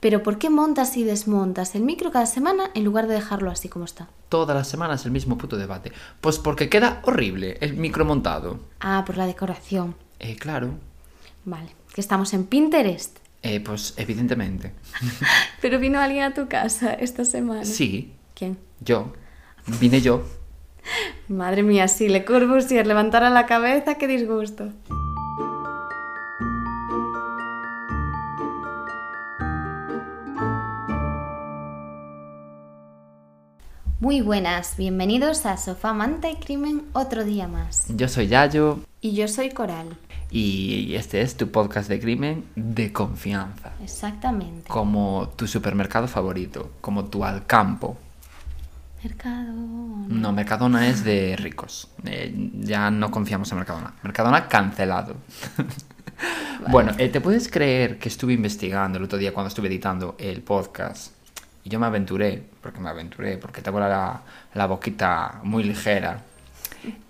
Pero ¿por qué montas y desmontas el micro cada semana en lugar de dejarlo así como está? Todas las semanas el mismo puto debate. Pues porque queda horrible el micro montado. Ah, por la decoración. Eh, claro. Vale, que estamos en Pinterest. Eh, pues evidentemente. Pero vino alguien a tu casa esta semana. Sí, ¿Quién? yo. Vine yo. Madre mía, si Le Corbusier levantara la cabeza, qué disgusto. Muy buenas, bienvenidos a Sofá Manta y Crimen otro día más. Yo soy Yayo Y yo soy Coral. y este es tu podcast de crimen de confianza. Exactamente. Como tu supermercado favorito, como tu Alcampo. Mercado. No, Mercadona es de ricos. Eh, ya no confiamos en Mercadona. Mercadona cancelado. Bueno, eh, ¿te puedes creer que estuve investigando el otro día cuando estuve editando el podcast? Y yo me aventuré, porque me aventuré, porque tengo la, la boquita muy ligera.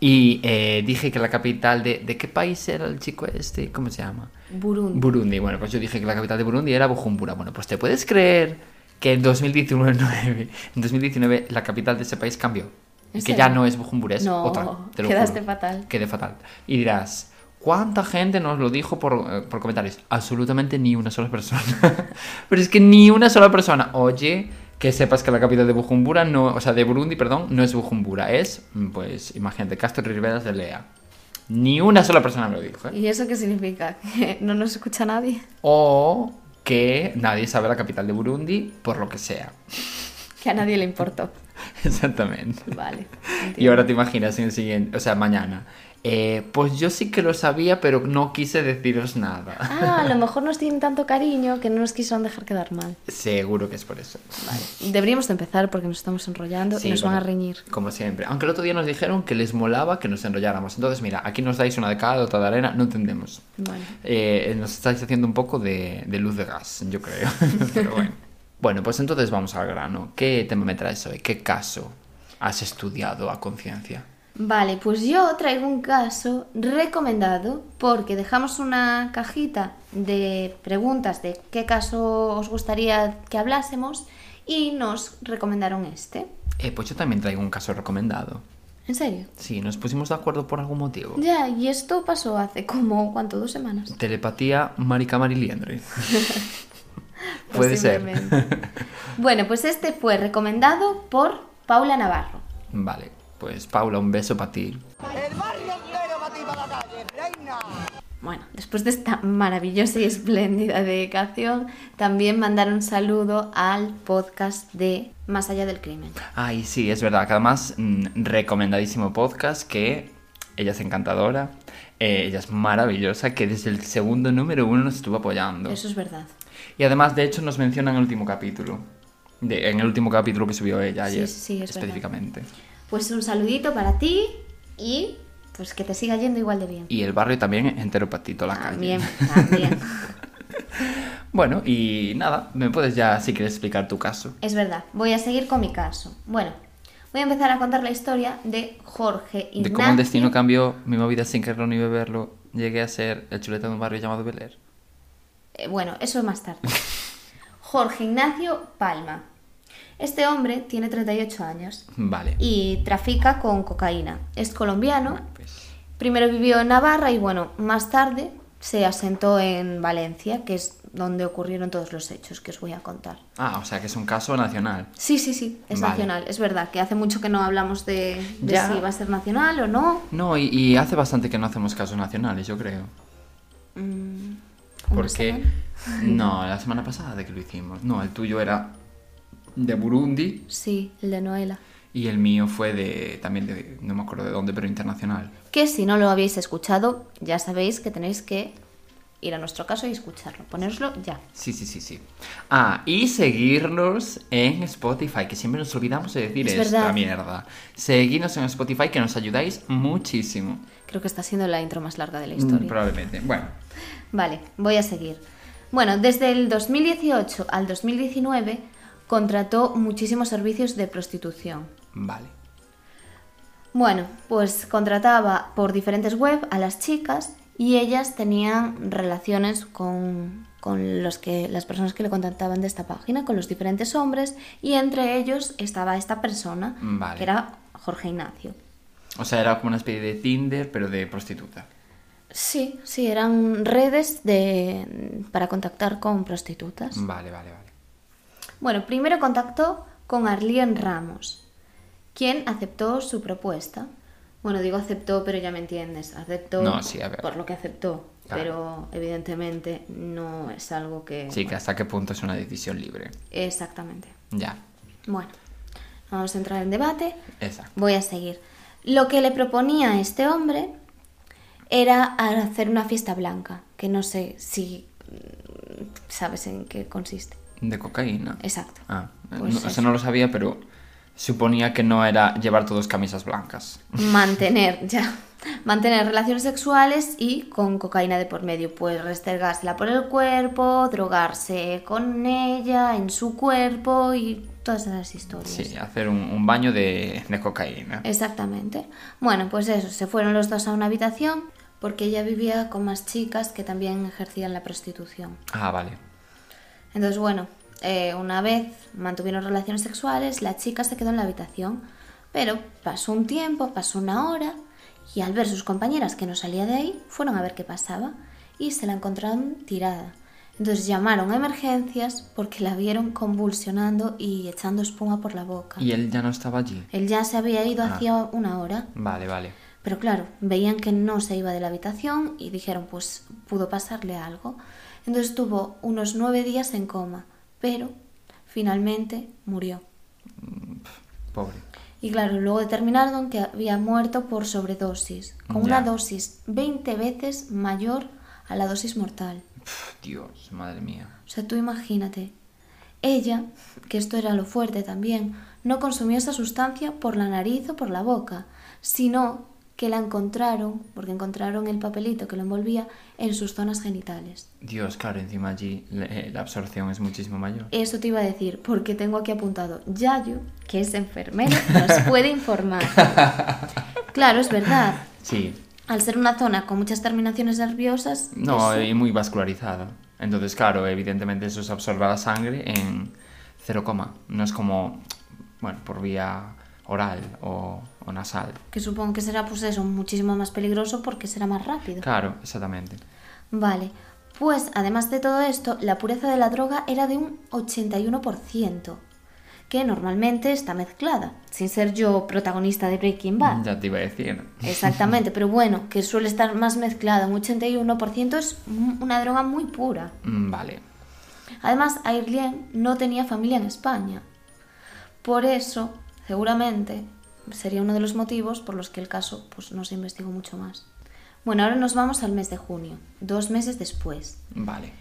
Y eh, dije que la capital de... ¿De qué país era el chico este? ¿Cómo se llama? Burundi. Burundi. Bueno, pues yo dije que la capital de Burundi era Bujumbura. Bueno, pues ¿te puedes creer que en 2019, en 2019 la capital de ese país cambió? ¿En Y que ya no es Bujumbura, es No, otra. Te lo quedaste juro. fatal. Quedé fatal. Y dirás, ¿cuánta gente nos lo dijo por, eh, por comentarios? Absolutamente ni una sola persona. Pero es que ni una sola persona. Oye, que sepas que la capital de Bujumbura, no, o sea, de Burundi, perdón, no es Bujumbura, es, mm, pues, imagínate, Castro Riberas de Lea. Ni una sola persona me lo dijo. ¿eh? ¿Y eso qué significa? ¿Que no nos escucha nadie? O que nadie sabe la capital de Burundi por lo que sea. Que a nadie le importó. Exactamente. Vale. Y ahora te imaginas en el siguiente, o sea, mañana. Eh, pues yo sí que lo sabía, pero no quise deciros nada. Ah, a lo mejor nos tienen tanto cariño que no nos quisieron dejar quedar mal. Seguro que es por eso. Vale. Deberíamos de empezar porque nos estamos enrollando Sí, y nos van a bueno, reñir. Como siempre. Aunque el otro día nos dijeron que les molaba que nos enrolláramos. Entonces, mira, aquí nos dais una de cada, otra de arena, no entendemos. Vale. Eh, nos estáis haciendo un poco de, de luz de gas, yo creo. Pero bueno. Bueno, pues entonces vamos al grano. ¿Qué tema me traes hoy? ¿Qué caso has estudiado a conciencia? Vale, pues yo traigo un caso recomendado porque dejamos una cajita de preguntas de qué caso os gustaría que hablásemos y nos recomendaron este. Eh, pues yo también traigo un caso recomendado. ¿En serio? Sí, nos pusimos de acuerdo por algún motivo. Ya, y esto pasó hace como, ¿cuánto? Dos semanas. Telepatía Marica Mariliendre. Puede ser. Bueno, pues este fue recomendado por Paula Navarro. Vale, pues Paula, un beso para ti. El barrio entero para ti para la calle, reina. Bueno, después de esta maravillosa y espléndida dedicación, también mandar un saludo al podcast de Más allá del crimen. Ay, sí, es verdad, que además, mm, recomendadísimo podcast, que ella es encantadora, eh, ella es maravillosa, que desde el segundo número uno nos estuvo apoyando. Eso es verdad. Y además, de hecho, nos menciona en el último capítulo. De- en el último capítulo que subió ella ayer, sí, sí, es verdad. Pues un saludito para ti y pues que te siga yendo igual de bien. Y el barrio también entero para ti, toda la También, calle. también. Bueno, y nada, me puedes ya, si quieres, explicar tu caso. Es verdad, voy a seguir con mi caso. Bueno, voy a empezar a contar la historia de Jorge Ignacio. De cómo el destino cambió mi movida sin quererlo ni beberlo, llegué a ser el chuleta de un barrio llamado Bel Air. Eh, bueno, eso más tarde. Jorge Ignacio Palma. Este hombre tiene 38 años Vale. y trafica con cocaína. Es colombiano. Pues, Primero vivió en Navarra y bueno, más tarde se asentó en Valencia, que es donde ocurrieron todos los hechos que os voy a contar. Ah, o sea que es un caso nacional. Sí, sí, sí, es Vale. nacional. Es verdad que hace mucho que no hablamos de, de Ya. si va a ser nacional o no. No, y, y hace bastante que no hacemos casos nacionales, yo creo. Mm, Porque. semana. No, la semana pasada de que lo hicimos. No, el tuyo era de Burundi Sí, el de Noela. y el mío fue de. también de. no me acuerdo de dónde, pero internacional. Que si no lo habéis escuchado, ya sabéis que tenéis que ir a nuestro caso y escucharlo. Ponéroslo ya. Sí, sí, sí, sí. Ah, y seguirnos en Spotify, que siempre nos olvidamos de decir Es esta verdad. mierda. Seguidnos en Spotify, que nos ayudáis muchísimo. Creo que está siendo la intro más larga de la Mm, historia. Probablemente. Bueno, Vale, voy a seguir. Bueno, desde el 2018 al 2019 contrató muchísimos servicios de prostitución. vale. Bueno, pues contrataba por diferentes web a las chicas y ellas tenían relaciones con, con los que las personas que le contactaban de esta página, con los diferentes hombres, y entre ellos estaba esta persona, Vale. que era Jorge Ignacio. O sea, era como una especie de Tinder, pero de prostituta. Sí, sí, eran redes de, para contactar con prostitutas. Vale, vale, vale. Bueno, primero contactó con Arlien Ramos, quien aceptó su propuesta. Bueno, digo aceptó, pero ya me entiendes. Aceptó No, sí, a ver. por lo que aceptó, Claro. pero evidentemente no es algo que... Sí, que hasta qué punto es una decisión libre. Exactamente. Ya, Bueno, vamos a entrar en debate. exacto. Voy a seguir. Lo que le proponía a este hombre era hacer una fiesta blanca, que no sé si mm, sabes en qué consiste. ¿De cocaína? Exacto. Ah, Pues no, eso. eso no lo sabía, pero suponía que no era llevar todos camisas blancas. mantener ya mantener relaciones sexuales y con cocaína de por medio pues restregársela por el cuerpo drogarse con ella en su cuerpo y todas esas historias Sí, hacer un, un baño de, de cocaína. exactamente bueno pues eso se fueron los dos a una habitación porque ella vivía con más chicas que también ejercían la prostitución Ah, vale. Entonces, bueno, eh, una vez mantuvieron relaciones sexuales, la chica se quedó en la habitación, pero pasó un tiempo, pasó una hora, y al ver sus compañeras que no salía de ahí, fueron a ver qué pasaba y se la encontraron tirada. Entonces llamaron a emergencias porque la vieron convulsionando y echando espuma por la boca. ¿Y él ya no estaba allí? Él ya se había ido Ah. hacía una hora. Vale, vale. Pero claro, veían que no se iba de la habitación y dijeron, pues pudo pasarle algo. Entonces estuvo unos nueve días en coma, pero finalmente murió. Pobre. Y claro, luego determinaron que había muerto por sobredosis, con una dosis 20 veces mayor a la dosis mortal. Dios, madre mía. O sea, tú imagínate. Ella, que esto era lo fuerte también, no consumió esa sustancia por la nariz o por la boca, sino que la encontraron, porque encontraron el papelito que lo envolvía, en sus zonas genitales. Dios, claro, encima allí le- la absorción es muchísimo mayor. Eso te iba a decir, porque tengo aquí apuntado, Yayo, que es enfermero, nos puede informar. Claro, es verdad. Sí. Al ser una zona con muchas terminaciones nerviosas, No, eso- y muy vascularizada. Entonces, claro, evidentemente eso se absorbe a la sangre en 0, no es como, bueno, por vía oral o, o nasal. que supongo que será pues eso, muchísimo más peligroso porque será más rápido. Claro, exactamente. Vale, pues además de todo esto, la pureza de la droga era de un 81%, que normalmente está mezclada, sin ser yo protagonista de Breaking Bad. Ya te iba a decir. Exactamente, pero bueno, que suele estar más mezclada, un 81% es un- una droga muy pura. Mm, Vale. Además, Airlien no tenía familia en España. Por eso, seguramente, sería uno de los motivos por los que el caso pues, no se investigó mucho más. Bueno, ahora nos vamos al mes de junio, dos meses después. Vale.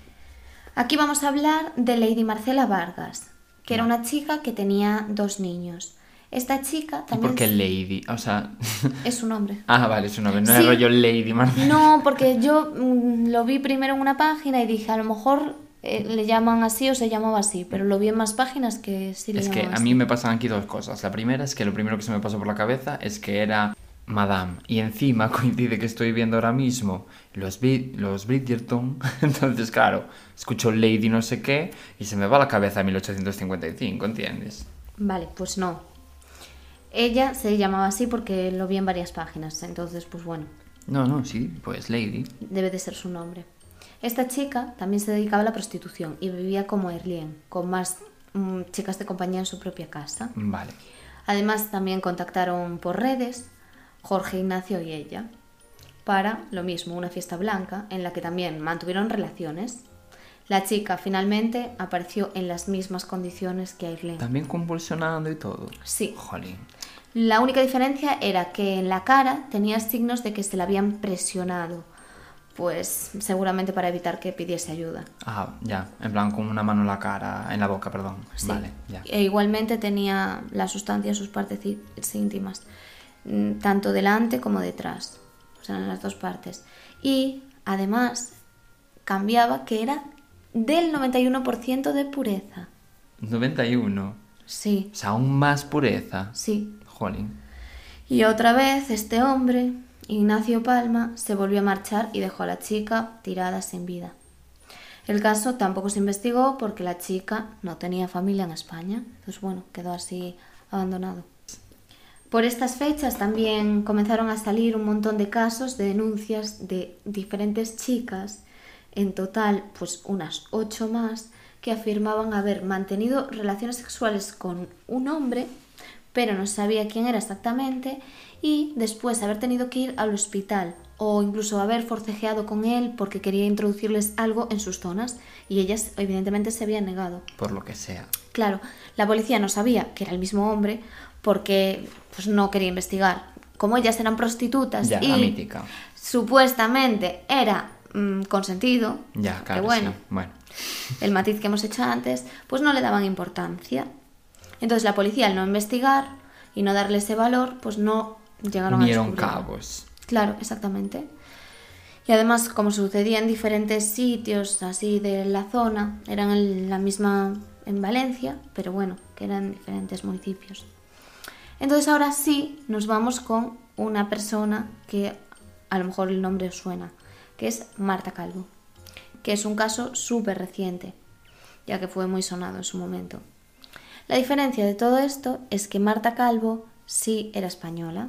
Aquí vamos a hablar de Lady Marcela Vargas, que era una chica que tenía dos niños. Esta chica ¿Y también por qué Lady? O sea... es su nombre. ah, vale, es un nombre. No Sí. es rollo Lady Marcela. No, porque yo mm, lo vi primero en una página y dije, a lo mejor eh, le llaman así o se llamaba así, pero lo vi en más páginas que sí le Es que a mí me pasan aquí dos cosas. La primera es que lo primero que se me pasó por la cabeza es que era Madame. Y encima coincide que estoy viendo ahora mismo los, los Bridgerton. Entonces, claro, escucho Lady no sé qué y se me va la cabeza a 1855, ¿entiendes? Vale, pues no. Ella se llamaba así porque lo vi en varias páginas, entonces pues bueno, No, no, sí, pues Lady. debe de ser su nombre. Esta chica también se dedicaba a la prostitución y vivía como Erlien, con más mm, chicas de compañía en su propia casa. Vale. Además, también contactaron por redes Jorge Ignacio y ella para lo mismo, una fiesta blanca en la que también mantuvieron relaciones. La chica finalmente apareció en las mismas condiciones que Aileen. También convulsionando y todo. Sí. Jolín. La única diferencia era que en la cara tenía signos de que se la habían presionado, pues seguramente para evitar que pidiese ayuda. Ah, ya. En plan, con una mano en la cara, en la boca, perdón. Sí. Vale, ya. E igualmente tenía la sustancia en sus partes íntimas, mm, tanto delante como detrás, o sea, en las dos partes. Y además cambiaba que era del 91% de pureza. 91. Sí, O sea, aún más pureza. sí. Jolín. Y otra vez este hombre, Ignacio Palma, se volvió a marchar y dejó a la chica tirada sin vida. El caso tampoco se investigó porque la chica no tenía familia en España. Entonces, bueno, quedó así abandonado. Por estas fechas también comenzaron a salir un montón de casos de denuncias de diferentes chicas, en total pues unas ocho más, que afirmaban haber mantenido relaciones sexuales con un hombre, pero no sabía quién era exactamente, y después haber tenido que ir al hospital o incluso haber forcejeado con él porque quería introducirles algo en sus zonas y ellas evidentemente se habían negado. Por lo que sea. Claro, la policía no sabía que era el mismo hombre porque pues no quería investigar. Como ellas eran prostitutas Ya, y la mítica. supuestamente era mm, consentido, Ya, que claro. bueno, sí. Bueno. el matiz que hemos hecho antes, pues no le daban importancia. Entonces la policía al no investigar y no darle ese valor, pues no llegaron Unieron a cabos. Claro, exactamente. Y además, como sucedía en diferentes sitios así de la zona, eran en la misma en Valencia, pero bueno, que eran diferentes municipios. Entonces ahora sí nos vamos con una persona que a lo mejor el nombre os suena, que es Marta Calvo, que es un caso súper reciente, ya que fue muy sonado en su momento. La diferencia de todo esto es que Marta Calvo sí era española,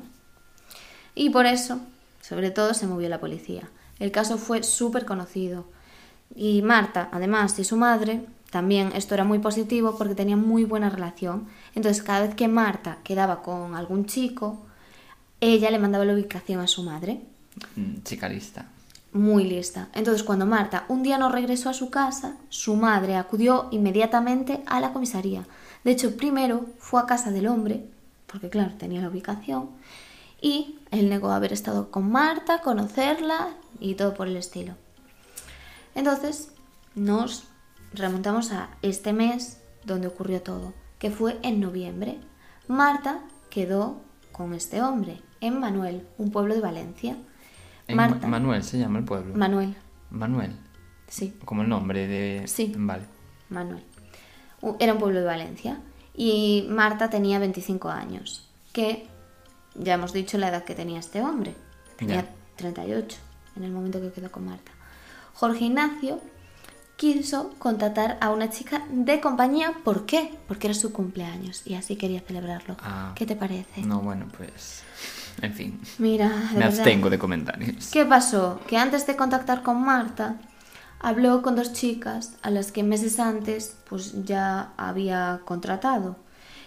y por eso, sobre todo, se movió la policía. El caso fue súper conocido. Y Marta, además, y su madre, también esto era muy positivo porque tenían muy buena relación. Entonces, cada vez que Marta quedaba con algún chico, ella le mandaba la ubicación a su madre. Mm, Chica lista. Muy lista. Entonces, cuando Marta un día no regresó a su casa, su madre acudió inmediatamente a la comisaría. De hecho, primero fue a casa del hombre, porque claro, tenía la ubicación, y él negó haber estado con Marta, conocerla y todo por el estilo. Entonces, nos remontamos a este mes donde ocurrió todo, que fue en noviembre. Marta quedó con este hombre, en Manuel, un pueblo de Valencia. En Marta. Ma- Manuel se llama el pueblo. Manuel, Manuel. sí, Como el nombre de. Sí. Vale. Manuel. Era un pueblo de Valencia y Marta tenía 25 años, que ya hemos dicho la edad que tenía este hombre. Tenía Ya. 38 en el momento que quedó con Marta. Jorge Ignacio quiso contratar a una chica de compañía. ¿Por qué? Porque era su cumpleaños y así quería celebrarlo. Ah. ¿Qué te parece? No, bueno, pues. En fin. Mira, Me verdad. abstengo de comentarios. ¿Qué pasó? Que antes de contactar con Marta, habló con dos chicas a las que meses antes pues ya había contratado.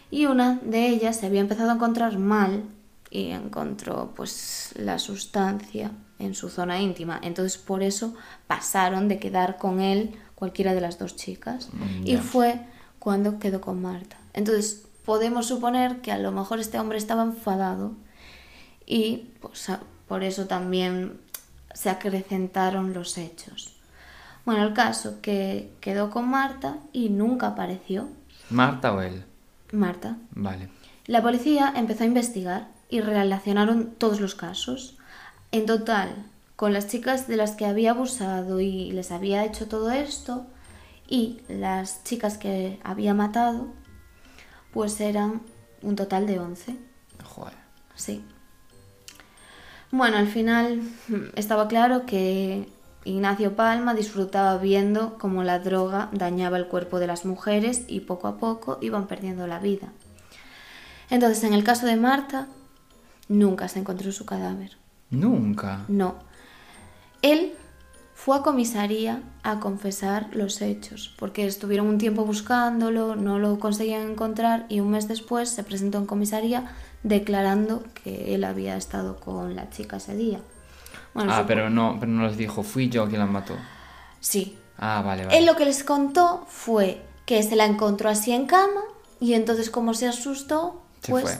Y una de ellas se había empezado a encontrar mal y encontró pues la sustancia en su zona íntima. Entonces por eso pasaron de quedar con él cualquiera de las dos chicas. Mm, Y fue cuando quedó con Marta. Entonces podemos suponer que a lo mejor este hombre estaba enfadado y pues, por eso también se acrecentaron los hechos. Bueno, el caso que quedó con Marta y nunca apareció. ¿Marta o él? Marta. Vale. La policía empezó a investigar y relacionaron todos los casos. En total, con las chicas de las que había abusado y les había hecho todo esto y las chicas que había matado, pues eran un total de 11. Joder. Sí. Bueno, al final estaba claro que Ignacio Palma disfrutaba viendo cómo la droga dañaba el cuerpo de las mujeres y poco a poco iban perdiendo la vida. Entonces, en el caso de Marta, nunca se encontró su cadáver. Nunca. No. Él fue a comisaría a confesar los hechos, porque estuvieron un tiempo buscándolo, no lo conseguían encontrar y un mes después se presentó en comisaría declarando que él había estado con la chica ese día. Bueno, Ah, pero no, pero no les dijo, fui yo quien la mató. Sí. Ah, vale, vale. Él lo que les contó fue que se la encontró así en cama y entonces como se asustó, Se pues... fue.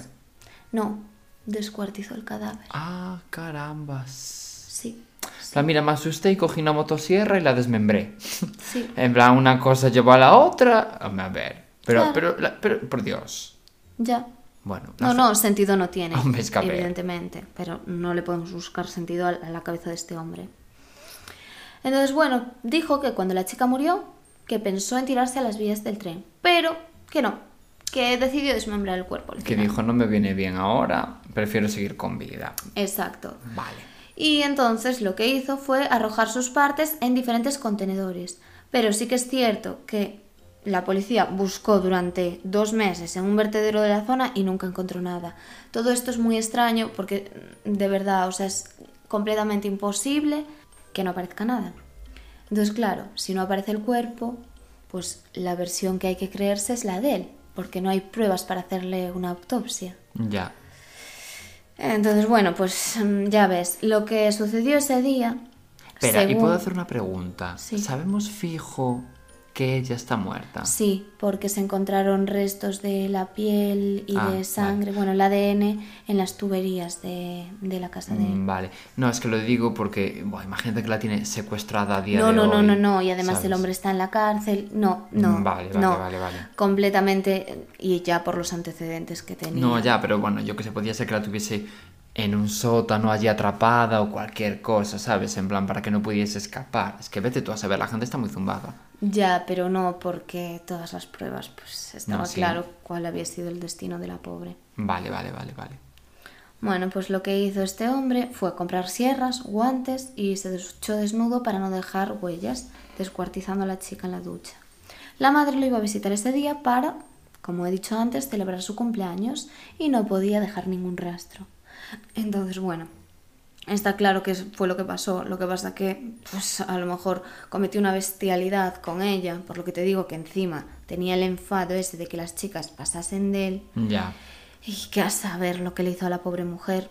No, descuartizó el cadáver. Ah, carambas. Sí. Plan, mira, me asusté y cogí una motosierra y la desmembré. Sí. En plan, una cosa llevó a la otra. A ver. Pero, Claro. pero, la- pero, por Dios. Ya. Bueno. No, la- no, sentido no tiene, Hombre, evidentemente, pero no le podemos buscar sentido a la cabeza de este hombre. Entonces, bueno, dijo que cuando la chica murió, que pensó en tirarse a las vías del tren, pero que no, que decidió desmembrar el cuerpo. Que dijo, no me viene bien ahora, prefiero seguir con vida. Exacto. Vale. Y entonces lo que hizo fue arrojar sus partes en diferentes contenedores Pero sí que es cierto que la policía buscó durante dos meses en un vertedero de la zona y nunca encontró nada. Todo esto es muy extraño porque de verdad, o sea, es completamente imposible que no aparezca nada. Entonces, claro, si no aparece el cuerpo, pues la versión que hay que creerse es la de él, porque no hay pruebas para hacerle una autopsia. Ya. Entonces, bueno, pues mm, ya ves, lo que sucedió ese día... Espera, ¿y puedo hacer una pregunta? Sí. ¿Sabemos fijo que ella está muerta? Sí, porque se encontraron restos de la piel y Ah, de sangre, bueno, el ADN en las tuberías de, de la casa de él. Mm, Vale. No, es que lo digo porque, buah, imagínate que la tiene secuestrada a día No, de no, hoy. no, no, no, y además el hombre está en la cárcel. No, no, Mm, vale, vale, no. vale, vale. Completamente, y ya por los antecedentes que tenía. No, ya, pero bueno, yo que sé, podía ser que la tuviese en un sótano allí atrapada o cualquier cosa, ¿sabes? En plan, para que no pudiese escapar. Es que vete tú a saber, la gente está muy zumbada. Ya, pero no, porque todas las pruebas, pues estaba No, sí. claro cuál había sido el destino de la pobre. Vale, vale, vale, vale. Bueno, pues lo que hizo este hombre fue comprar sierras, guantes y se duchó desnudo para no dejar huellas, descuartizando a la chica en la ducha. La madre lo iba a visitar ese día para, como he dicho antes, celebrar su cumpleaños y no podía dejar ningún rastro. Entonces, bueno, está claro que fue lo que pasó. Lo que pasa que, pues a lo mejor cometió una bestialidad con ella, por lo que te digo que encima tenía el enfado ese de que las chicas pasasen de él. Ya. Y que a saber lo que le hizo a la pobre mujer.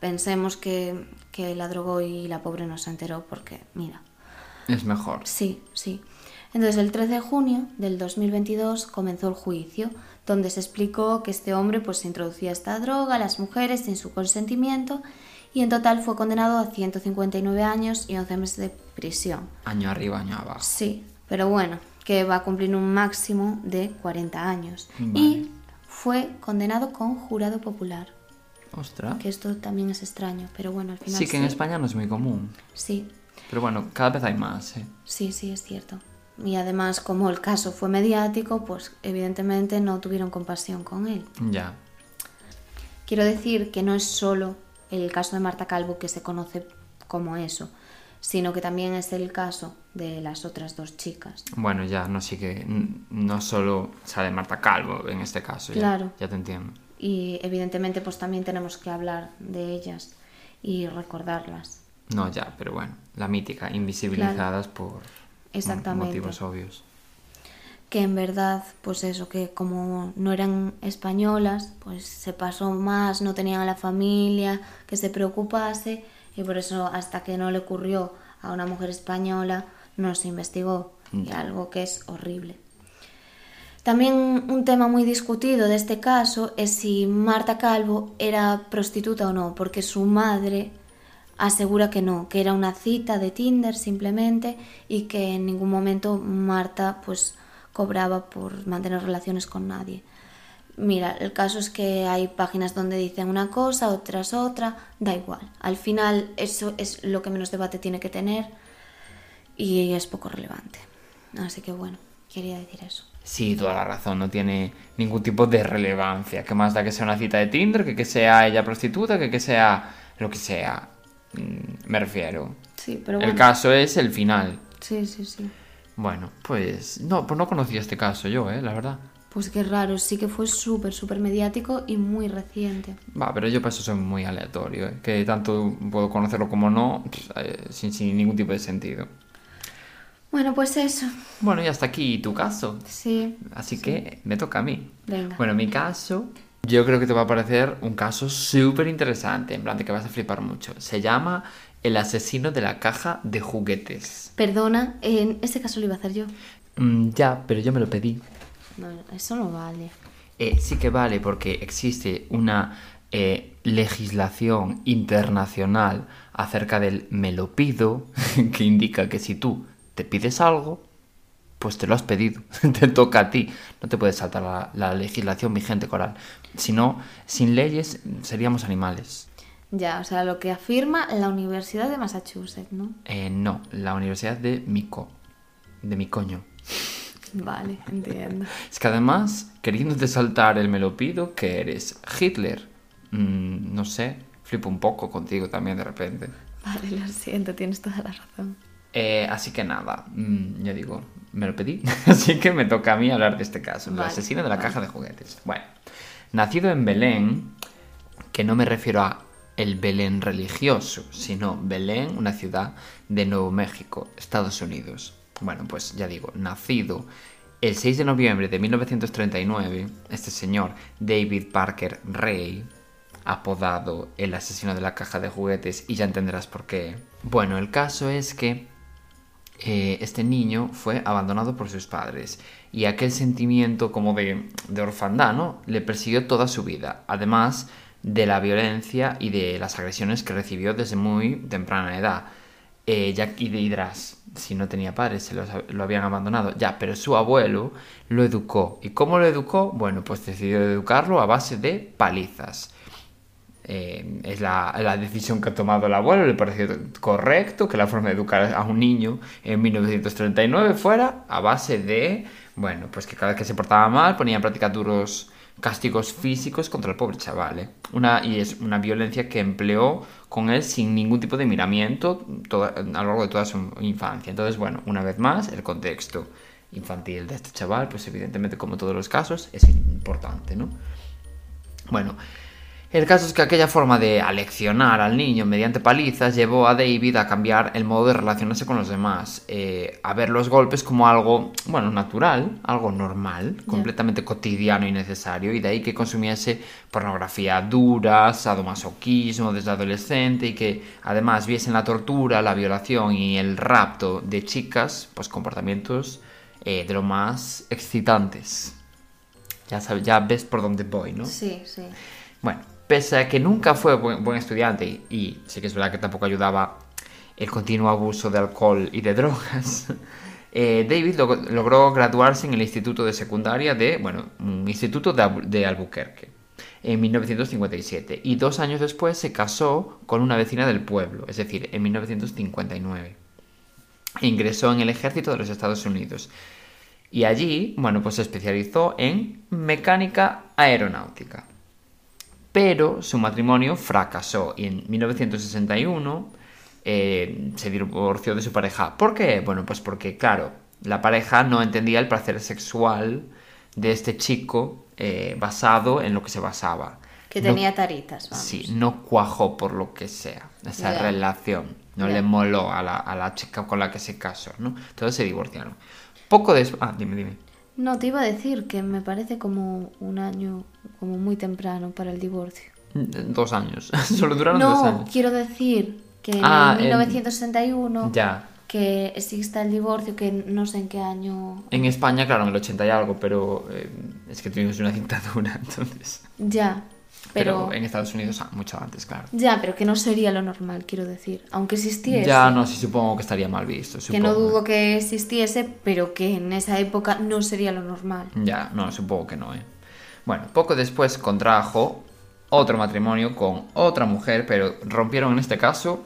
Pensemos que, que la drogó y la pobre no se enteró porque, mira, Es mejor. sí, sí. Entonces el 13 de junio del 2022 comenzó el juicio, donde se explicó que este hombre pues introducía esta droga a las mujeres sin su consentimiento y en total fue condenado a 159 años y 11 meses de prisión. Año arriba, año abajo. Sí, pero bueno, que va a cumplir un máximo de 40 años. Vale. Y fue condenado con jurado popular. Ostras. Que esto también es extraño, pero bueno, al final Sí que en España no es muy común. Sí, Pero bueno, cada vez hay más, ¿eh? sí, sí, es cierto. Y además, como el caso fue mediático, pues evidentemente no tuvieron compasión con él. Ya. Quiero decir que no es solo el caso de Marta Calvo que se conoce como eso, sino que también es el caso de las otras dos chicas. Bueno, ya, no sí que... No solo sale Marta Calvo en este caso. Claro. Ya te entiendo. Y evidentemente pues también tenemos que hablar de ellas y recordarlas. No, ya, pero bueno. La mítica, invisibilizadas por Exactamente. motivos obvios. que en verdad, pues eso, que como no eran españolas, pues se pasó más, no tenían a la familia que se preocupase y por eso hasta que no le ocurrió a una mujer española no se investigó, y algo que es horrible. También un tema muy discutido de este caso es si Marta Calvo era prostituta o no, porque su madre asegura que no, que era una cita de Tinder simplemente y que en ningún momento Marta pues cobraba por mantener relaciones con nadie. Mira, el caso es que hay páginas donde dicen una cosa, otras otra, da igual. Al final eso es lo que menos debate tiene que tener y es poco relevante. Así que bueno, quería decir eso. Sí, toda la razón, no tiene ningún tipo de relevancia. Que más da que sea una cita de Tinder, que que sea ella prostituta, que que sea lo que sea. Mm, Me refiero. Sí, pero El caso es el final. Sí, sí, sí. Bueno, pues no, pues no conocía este caso yo, eh, la verdad. Pues qué raro, sí que fue súper, súper mediático y muy reciente. Va, pero yo para eso soy muy aleatorio, ¿eh? que tanto puedo conocerlo como no, pff, eh, sin, sin ningún tipo de sentido. Bueno, pues eso. Bueno, y hasta aquí tu caso. Sí. Así que me toca a mí. Venga. Bueno, mi caso, yo creo que te va a parecer un caso súper interesante, en plan de que vas a flipar mucho. Se llama El asesino de la caja de juguetes. Perdona, en ese caso lo iba a hacer yo. Mm, ya, pero yo me lo pedí. No, eso no vale. Eh, sí que vale porque existe una eh, legislación internacional acerca del me lo pido, que indica que si tú te pides algo, pues te lo has pedido, te toca a ti, no te puedes saltar la, la legislación vigente coral. Si no, sin leyes seríamos animales. Ya, o sea, lo que afirma la Universidad de Massachusetts, ¿no? Eh, no, la Universidad de Mico, de mi coño. Vale, entiendo. Es que además, queriéndote saltar el me lo pido, que eres Hitler. Mm, no sé, flipo un poco contigo también de repente. Vale, lo siento, tienes toda la razón. Eh, así que nada, mm, ya digo, me lo pedí. así que me toca a mí hablar de este caso, el asesino de la caja de juguetes. Bueno, nacido en Belén, que no me refiero a el Belén religioso, sino Belén, una ciudad de Nuevo México, Estados Unidos. Bueno, pues ya digo, nacido el 6 de noviembre de 1939, este señor David Parker Ray, apodado el asesino de la caja de juguetes, y ya entenderás por qué. Bueno, el caso es que eh, este niño fue abandonado por sus padres y aquel sentimiento como de, orfandad, ¿no? Le persiguió toda su vida, además de la violencia y de las agresiones que recibió desde muy temprana edad. Eh, ya, y si no tenía padres, se los- lo habían abandonado. Ya, pero su abuelo lo educó. ¿Y cómo lo educó? Bueno, pues decidió educarlo a base de palizas. Eh, es la, la decisión que ha tomado el abuelo, le pareció correcto que la forma de educar a un niño en 1939 fuera a base de, bueno, pues que cada vez que se portaba mal ponía en práctica duros castigos físicos contra el pobre chaval. ¿eh? Y es una violencia que empleó con él sin ningún tipo de miramiento a lo largo de toda su infancia. Entonces, bueno, una vez más, el contexto infantil de este chaval, pues evidentemente como todos los casos, es importante, ¿no? Bueno, el caso es que aquella forma de aleccionar al niño mediante palizas llevó a David a cambiar el modo de relacionarse con los demás, eh, a ver los golpes como algo, bueno, natural, algo normal, completamente cotidiano y necesario, y de ahí que consumiese pornografía dura, sadomasoquismo desde adolescente, y que además viesen la tortura, la violación y el rapto de chicas, pues comportamientos eh, de lo más excitantes. Ya, sabes, ya ves por dónde voy, ¿no? Sí, sí. Bueno, pese a que nunca fue buen, estudiante y, sí que es verdad que tampoco ayudaba el continuo abuso de alcohol y de drogas, eh, David log- logró graduarse en el Instituto de Secundaria de, bueno, un instituto de, Albu- de Albuquerque en 1957 y dos años después se casó con una vecina del pueblo, es decir, en 1959. E ingresó en el ejército de los Estados Unidos. Y allí, bueno, pues se especializó en mecánica aeronáutica. Pero su matrimonio fracasó y en 1961 eh, se divorció de su pareja. ¿Por qué? Bueno, pues porque, claro, la pareja no entendía el placer sexual de este chico eh, basado en lo que se basaba. Que No- tenía taritas, vamos. Sí, no cuajó por lo que sea esa relación. No le moló a la, a la chica con la que se casó, ¿no? Entonces se divorciaron. Poco después... Ah, dime, dime. No, te iba a decir que me parece como un año como muy temprano para el divorcio. Mm, Dos años. Solo duraron dos No, años. quiero decir que en Ah, en- 1961 Ya. que exista el divorcio, que no sé en qué año... En España, claro, en el 80 y algo, pero eh, es que tuvimos una dictadura, entonces... Ya, Pero, pero... en Estados Unidos, ah, mucho antes, claro. Ya, pero que no sería lo normal, quiero decir. Aunque existiese. Ya, no, sí, supongo que estaría mal visto. Que no supongo. dudo que existiese, pero que en esa época no sería lo normal. Ya, no, supongo que no, ¿eh? Bueno, poco después contrajo otro matrimonio con otra mujer, pero rompieron en este caso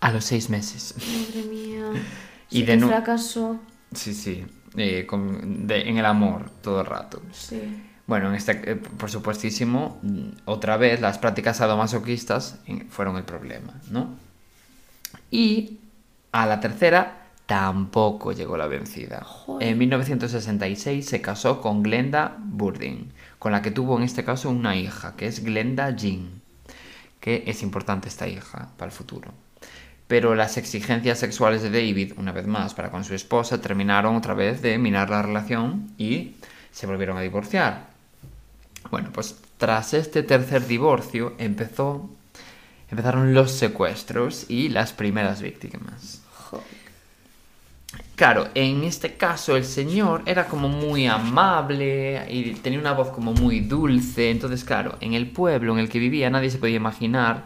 a los seis meses. Madre mía. Y Sí de nu- fracaso. Sí, sí, eh, con- de- en el amor todo el rato. Sí. Bueno, en este, eh, por supuestísimo, otra vez las prácticas sadomasoquistas fueron el problema, ¿no? Y a la tercera tampoco llegó la vencida. Joder. En 1966 se casó con Glenda Burdin, con la que tuvo en este caso una hija, que es Glenda Jean, que es importante esta hija para el futuro. Pero las exigencias sexuales de David, una vez más, para con su esposa, terminaron otra vez de minar la relación y se volvieron a divorciar. Bueno, pues tras este tercer divorcio empezó, empezaron los secuestros y las primeras víctimas. Claro, en este caso el señor era como muy amable y tenía una voz como muy dulce. Entonces, claro, en el pueblo en el que vivía nadie se podía imaginar,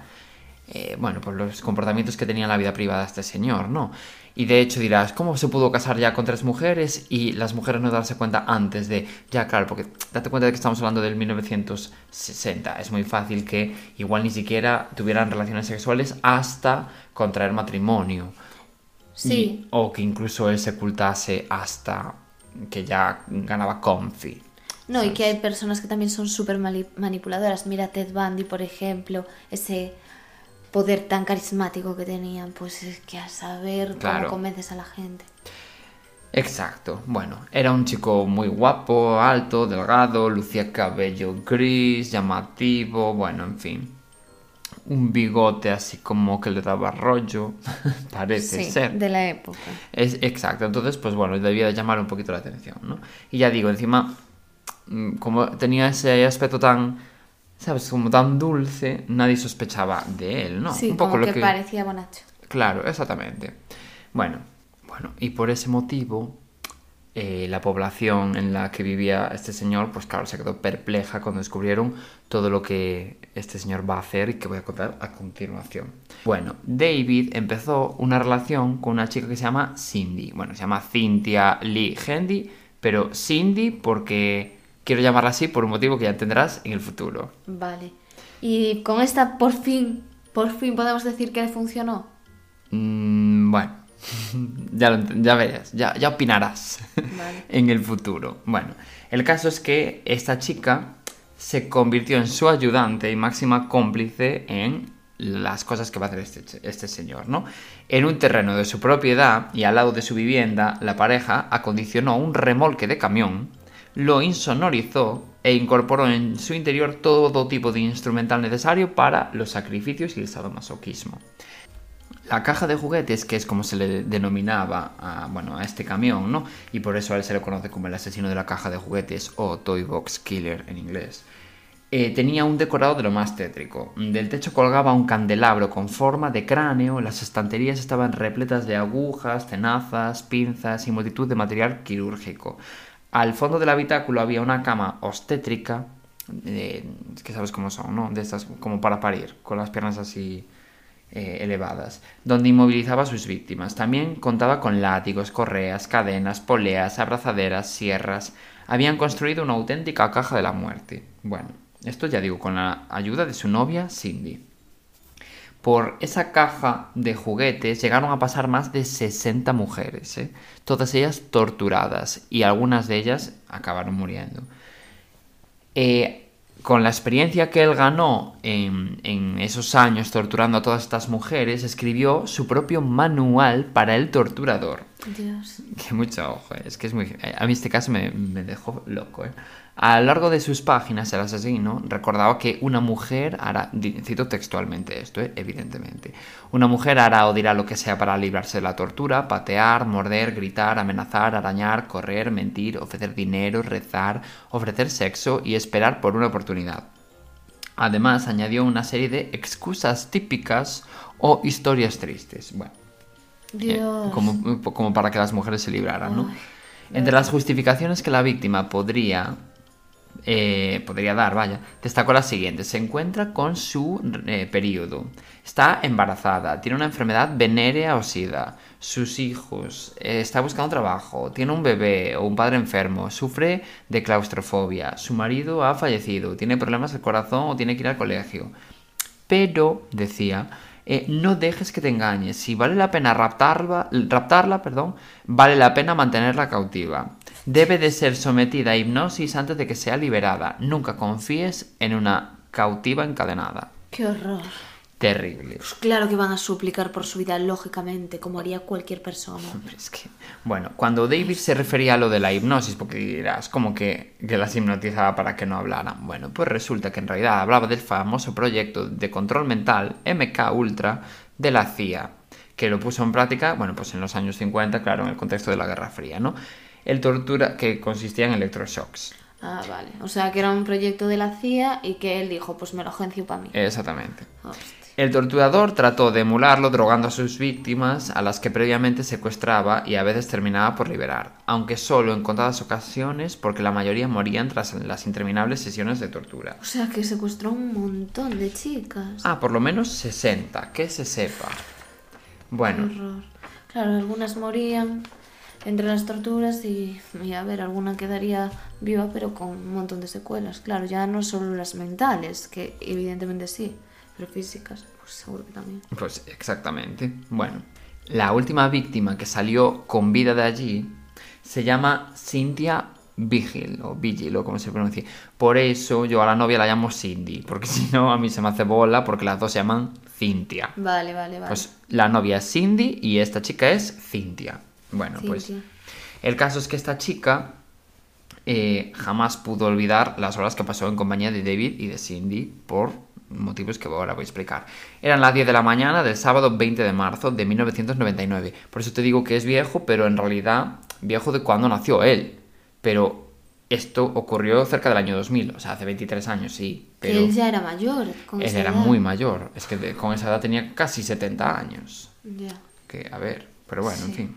eh, bueno, pues los comportamientos que tenía en la vida privada este señor, ¿no? Y de hecho dirás, ¿cómo se pudo casar ya con tres mujeres y las mujeres no darse cuenta antes de... Ya, claro, porque date cuenta de que estamos hablando del 1960. Es muy fácil que igual ni siquiera tuvieran relaciones sexuales hasta contraer matrimonio. Sí. Y- o que incluso él se ocultase hasta que ya ganaba confi. No, y que hay personas que también son súper manipuladoras. Mira Ted Bundy, por ejemplo, ese poder tan carismático que tenían, pues es que a saber Claro. cómo convences a la gente. Exacto. Bueno, era un chico muy guapo, alto, delgado, lucía cabello gris, llamativo, bueno, en fin. Un bigote así como que le daba rollo, parece Sí, ser. de la época. Es exacto, entonces pues bueno, debía de llamar un poquito la atención, ¿no? Y ya digo, encima, mm, como tenía ese aspecto tan, ¿sabes? Como tan dulce, nadie sospechaba de él, ¿no? sí, un poco como lo que, parecía bonacho. Claro, exactamente. Bueno, bueno, y por ese motivo, eh, la población en la que vivía este señor, pues claro, se quedó perpleja cuando descubrieron todo lo que este señor va a hacer y que voy a contar a continuación. Bueno, David empezó una relación con una chica que se llama Cindy. Bueno, se llama Cynthia Lee Handy, pero Cindy porque quiero llamarla así por un motivo que ya entenderás en el futuro. Vale. Y con esta por fin, por fin podemos decir que funcionó. Mm, bueno, ya, lo ent- ya verás, ya, ya opinarás Vale. en el futuro. Bueno, el caso es que esta chica se convirtió en su ayudante y máxima cómplice en las cosas que va a hacer este, este señor, ¿no? En un terreno de su propiedad y al lado de su vivienda, la pareja acondicionó un remolque de camión, lo insonorizó e incorporó en su interior todo tipo de instrumental necesario para los sacrificios y el sadomasoquismo. La caja de juguetes, que es como se le denominaba a, bueno, a este camión, ¿no? Y por eso a él se le conoce como el asesino de la caja de juguetes o Toy Box Killer en inglés. Eh, tenía un decorado de lo más tétrico. Del techo colgaba un candelabro con forma de cráneo, las estanterías estaban repletas de agujas, tenazas, pinzas y multitud de material quirúrgico. Al fondo del habitáculo había una cama obstétrica, eh, que sabes cómo son, ¿no? De estas como para parir, con las piernas así eh, elevadas, donde inmovilizaba a sus víctimas. También contaba con látigos, correas, cadenas, poleas, abrazaderas, sierras. Habían construido una auténtica caja de la muerte. Bueno, esto ya digo, con la ayuda de su novia Cindy. Por esa caja de juguetes llegaron a pasar más de 60 mujeres, ¿eh? todas ellas torturadas y algunas de ellas acabaron muriendo. Eh, con la experiencia que él ganó en, en esos años torturando a todas estas mujeres, escribió su propio manual para el torturador. Dios. Que mucho ojo, eh, es que es muy... A mí este caso me, me dejó loco, ¿eh? A lo largo de sus páginas, el asesino recordaba que una mujer hará, cito textualmente esto, ¿eh? evidentemente, una mujer hará o dirá lo que sea para librarse de la tortura, patear, morder, gritar, amenazar, arañar, correr, mentir, ofrecer dinero, rezar, ofrecer sexo y esperar por una oportunidad. Además, añadió una serie de excusas típicas o historias tristes. Bueno, eh, Dios. como, como para que las mujeres se libraran, ¿no? Ay, Entre las justificaciones que la víctima podría, eh, podría dar, vaya, destacó la siguiente. Se encuentra con su eh, periodo, está embarazada, tiene una enfermedad venérea o sida, sus hijos, eh, está buscando trabajo, tiene un bebé o un padre enfermo, sufre de claustrofobia, su marido ha fallecido, tiene problemas del corazón o tiene que ir al colegio. Pero, decía, no dejes que te engañes. Si vale la pena raptarla, raptarla, perdón, vale la pena mantenerla cautiva. Debe de ser sometida a hipnosis antes de que sea liberada. Nunca confíes en una cautiva encadenada. Qué horror. Terrible. Pues claro que van a suplicar por su vida, lógicamente, como haría cualquier persona. Hombre, es que- Bueno, cuando David se refería a lo de la hipnosis, porque dirás como que, que las hipnotizaba para que no hablaran. Bueno, pues resulta que en realidad hablaba del famoso proyecto de control mental MK Ultra de la CIA, que lo puso en práctica, bueno, pues en los años 50, claro, en el contexto de la Guerra Fría, ¿no? El tortura que consistía en electroshocks. Ah, vale. O sea, que era un proyecto de la CIA y que él dijo, pues me lo agencio para mí. Exactamente. Hostia. El torturador trató de emularlo drogando a sus víctimas, a las que previamente secuestraba y a veces terminaba por liberar, aunque solo en contadas ocasiones porque la mayoría morían tras las interminables sesiones de tortura. O sea, que secuestró un montón de chicas. Ah, por lo menos 60, que se sepa. Bueno, horror. Claro, algunas morían entre las torturas y, y, a ver, alguna quedaría viva pero con un montón de secuelas. Claro, ya no solo las mentales, que evidentemente sí, pero físicas, pues seguro que también. pues exactamente. Bueno, la última víctima que salió con vida de allí se llama Cynthia Vigil o Vigil o como se pronuncia. Por eso yo a la novia la llamo Cindy, porque si no a mí se me hace bola porque las dos se llaman Cintia. Vale, vale, vale. Pues la novia es Cindy y esta chica es Cintia. Bueno, pues el caso es que esta chica eh, jamás pudo olvidar las horas que pasó en compañía de David y de Cindy por motivos que ahora voy a explicar. Eran las 10 de la mañana del sábado 20 de marzo de 1999. Por eso te digo que es viejo, pero en realidad viejo de cuando nació él. Pero esto ocurrió cerca del año 2000, o sea, hace 23 años, sí. Pero él ya era mayor. Con él esa era edad. muy mayor. Es que de- con esa edad tenía casi 70 años Ya. que a ver, pero bueno, en fin.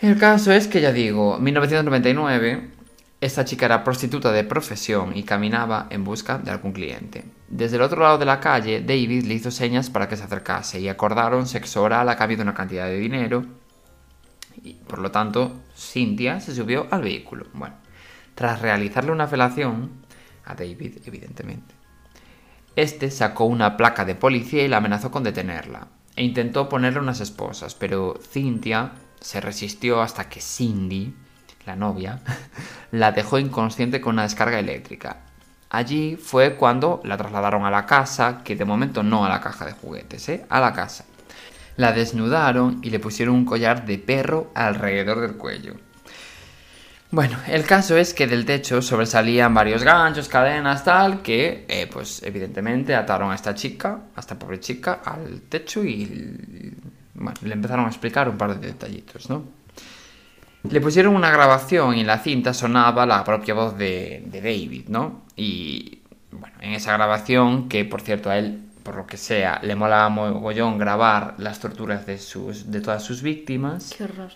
El caso es que ya digo, 1999, esta chica era prostituta de profesión y caminaba en busca de algún cliente. Desde el otro lado de la calle, David le hizo señas para que se acercase y acordaron sexo oral a cambio de una cantidad de dinero. Y por lo tanto, Cynthia se subió al vehículo. Bueno, tras realizarle una felación a David, evidentemente, este sacó una placa de policía y la amenazó con detenerla. E intentó ponerle unas esposas, pero Cynthia se resistió hasta que Cindy, la novia, la dejó inconsciente con una descarga eléctrica. Allí fue cuando la trasladaron a la casa, que de momento no a la caja de juguetes, ¿eh? A la casa. La desnudaron y le pusieron un collar de perro alrededor del cuello. Bueno, el caso es que del techo sobresalían varios ganchos, cadenas, tal, que, eh, pues, evidentemente ataron a esta chica, a esta pobre chica, al techo y, le empezaron a explicar un par de detallitos, ¿no? Le pusieron una grabación y en la cinta sonaba la propia voz de, de David, ¿no? Y, bueno, en esa grabación, que por cierto a él, por lo que sea, le molaba mogollón grabar las torturas de, sus, de todas sus víctimas. Qué horror.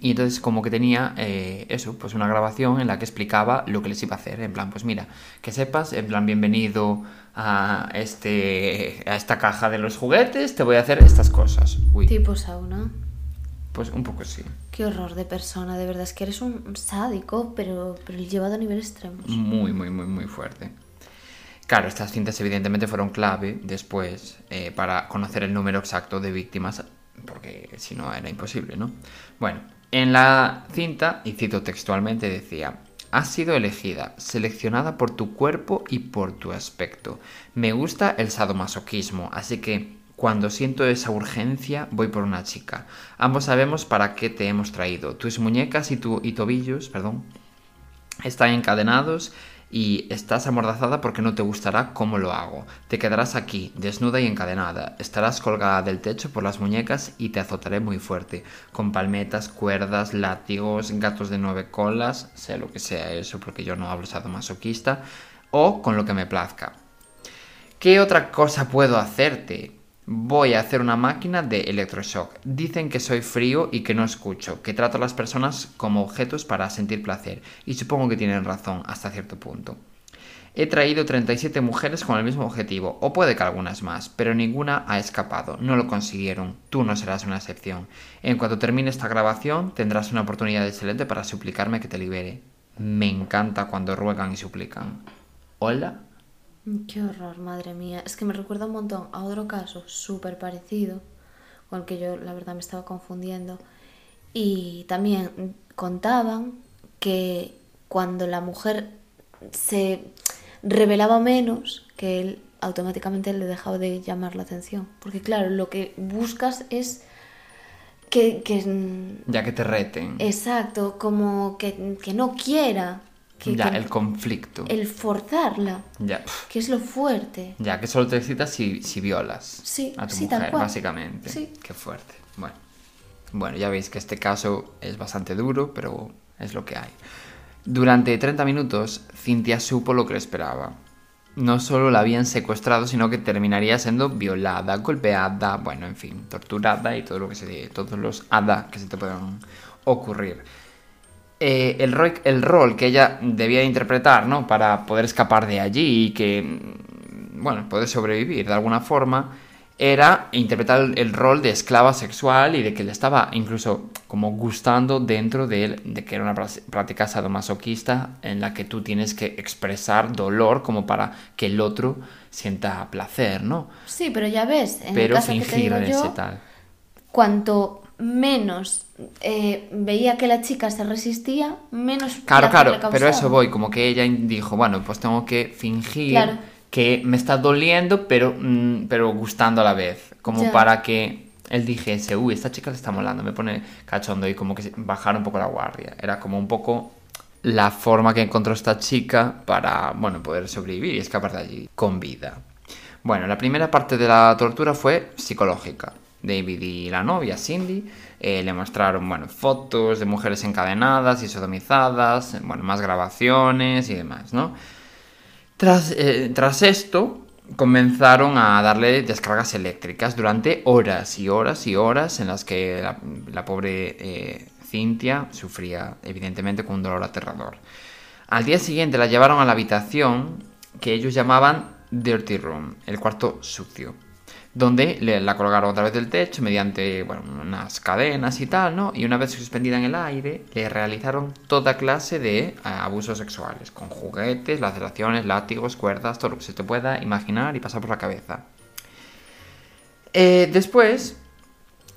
Y entonces como que tenía eh, eso, pues una grabación en la que explicaba lo que les iba a hacer. En plan, pues mira, que sepas, en plan, bienvenido a, este, a esta caja de los juguetes, te voy a hacer estas cosas. Uy, Tipo sauna. pues un poco sí. Qué horror de persona, de verdad. Es que eres un sádico, pero, pero llevado a niveles extremos. Muy, muy, muy, muy fuerte. Claro, estas cintas evidentemente fueron clave después eh, para conocer el número exacto de víctimas, porque si no era imposible, ¿no? Bueno, en la cinta, y cito textualmente, decía, has sido elegida, seleccionada por tu cuerpo y por tu aspecto. Me gusta el sadomasoquismo, así que cuando siento esa urgencia voy por una chica. Ambos sabemos para qué te hemos traído. Tus muñecas y, tu, y tobillos, perdón, están encadenados y estás amordazada porque no te gustará cómo lo hago. Te quedarás aquí, desnuda y encadenada. Estarás colgada del techo por las muñecas y te azotaré muy fuerte, con palmetas, cuerdas, látigos, gatos de nueve colas, sé lo que sea eso porque yo no hablo sadomasoquista, o con lo que me plazca. ¿Qué otra cosa puedo hacerte? Voy a hacer una máquina de electroshock. Dicen que soy frío y que no escucho, que trato a las personas como objetos para sentir placer, y supongo que tienen razón hasta cierto punto. He traído 37 mujeres con el mismo objetivo, o puede que algunas más, pero ninguna ha escapado, no lo consiguieron, tú no serás una excepción. En cuanto termine esta grabación, tendrás una oportunidad excelente para suplicarme que te libere. Me encanta cuando ruegan y suplican. ¿Hola? Qué horror, madre mía. Es que me recuerda un montón a otro caso súper parecido, con el que yo la verdad me estaba confundiendo. Y también contaban que cuando la mujer se revelaba menos, que él automáticamente le dejaba de llamar la atención. Porque claro, lo que buscas es que... que Ya que te reten. exacto, como que, que no quiera. Que, ya, que- el conflicto. el forzarla, Ya, que es lo fuerte. ya, que solo te excitas si, si violas Sí, a tu sí, tal mujer, cual. básicamente. Sí. Qué fuerte. Bueno. bueno, ya veis que este caso es bastante duro, pero es lo que hay. Durante 30 minutos, Cintia supo lo que le esperaba. No solo la habían secuestrado, sino que terminaría siendo violada, golpeada, bueno, en fin, torturada y todo lo que se todos los hada que se te puedan ocurrir. Eh, el, rol, el rol que ella debía interpretar, ¿no? Para poder escapar de allí y que, mm, bueno, poder sobrevivir de alguna forma, era interpretar el, el rol de esclava sexual y de que le estaba incluso como gustando dentro de él, de que era una prá- práctica sadomasoquista en la que tú tienes que expresar dolor como para que el otro sienta placer, ¿no? Sí, pero ya ves, en Pero el caso que te fingir ese tal. cuanto menos eh, veía que la chica se resistía, menos Claro, claro, le pero eso voy, como que ella dijo, bueno, pues tengo que fingir Claro. que me está doliendo, pero, mm, pero gustando a la vez, como Ya. para que él dijese, uy, esta chica le está molando, me pone cachondo y como que bajar un poco la guardia. Era como un poco la forma que encontró esta chica para, bueno, poder sobrevivir y escapar de allí con vida. Bueno, la primera parte de la tortura fue psicológica. David y la novia, Cindy, eh, le mostraron, bueno, fotos de mujeres encadenadas y sodomizadas, bueno, más grabaciones y demás, ¿no? Tras, eh, tras esto, comenzaron a darle descargas eléctricas durante horas y horas y horas en las que la, pobre eh, Cintia sufría, evidentemente, con un dolor aterrador. Al día siguiente la llevaron a la habitación que ellos llamaban Dirty Room, el cuarto sucio, donde la colgaron a través del techo mediante unas cadenas y tal, ¿no? Y una vez suspendida en el aire, le realizaron toda clase de eh, abusos sexuales, con juguetes, laceraciones, látigos, cuerdas, todo lo que se te pueda imaginar y pasar por la cabeza. Eh, después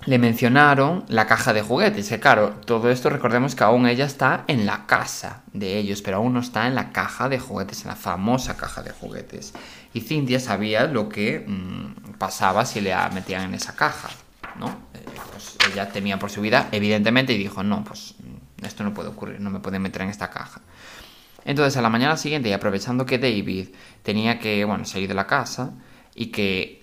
le mencionaron la caja de juguetes, que claro, todo esto recordemos que aún ella está en la casa de ellos, pero aún no está en la caja de juguetes, en la famosa caja de juguetes. Y Cintia sabía lo que mm, pasaba si le metían en esa caja, ¿no? Eh, pues ella temía por su vida, evidentemente, y dijo, no, pues mm, esto no puede ocurrir, no me pueden meter en esta caja. Entonces, a la mañana siguiente, y aprovechando que David tenía que, bueno, salir de la casa y que,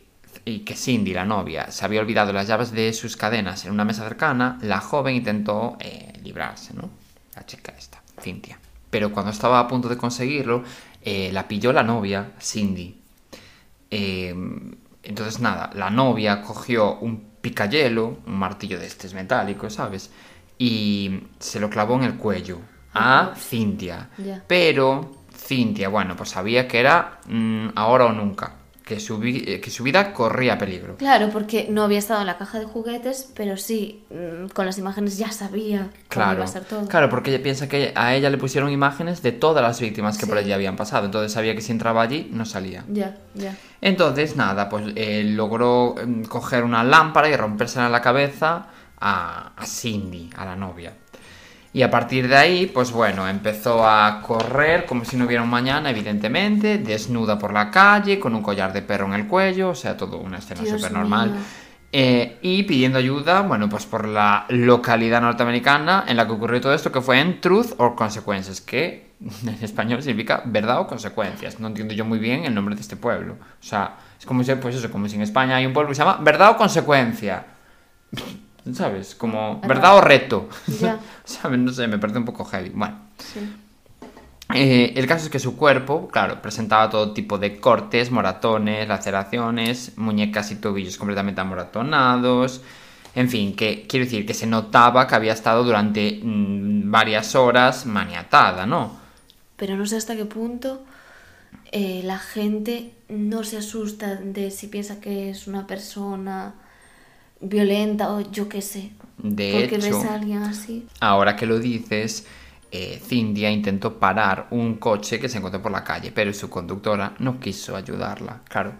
y que Cindy, la novia, se había olvidado las llaves de sus cadenas en una mesa cercana, la joven intentó eh, librarse, ¿no? La chica esta, Cynthia. Pero cuando estaba a punto de conseguirlo, eh, la pilló la novia, Cindy. Eh, entonces, nada, la novia cogió un picayelo, un martillo de estos metálicos, ¿sabes? Y se lo clavó en el cuello a Cintia. Pero Cintia, bueno, pues sabía que era mm, ahora o nunca, que su, eh, que su vida corría peligro. Claro, porque no había estado en la caja de juguetes, pero sí, mm, con las imágenes ya sabía cómo Claro, iba a ser todo. claro, porque ella piensa que a ella le pusieron imágenes de todas las víctimas que por allí habían pasado, entonces sabía que si entraba allí no salía. Ya, ya. Entonces, nada, pues eh, logró em, coger una lámpara y rompérsela en la cabeza a, a Cindy, a la novia. Y a partir de ahí, pues bueno, empezó a correr como si no hubiera un mañana, evidentemente, desnuda por la calle, con un collar de perro en el cuello, o sea, todo una escena súper normal. Eh, y pidiendo ayuda, bueno, pues por la localidad norteamericana en la que ocurrió todo esto, que fue en Truth or Consequences, que en español significa verdad o consecuencias. No entiendo yo muy bien el nombre de este pueblo. O sea, es como si, pues eso, como si en España hay un pueblo que se llama verdad o consecuencia. ¿Sabes? Como verdad o reto. Ya. ¿Sabes? No sé, me parece un poco heavy. Bueno. Sí. Eh, el caso es que su cuerpo, claro, presentaba todo tipo de cortes, moratones, laceraciones, muñecas y tobillos completamente amoratonados. En fin, que quiero decir que se notaba que había estado durante mm, varias horas maniatada, ¿no? Pero no sé hasta qué punto eh, la gente no se asusta de si piensa que es una persona violenta o yo qué sé. De Porque hecho, ves a alguien así. ahora que lo dices, eh, Cindia intentó parar un coche que se encontró por la calle, pero su conductora no quiso ayudarla. Claro,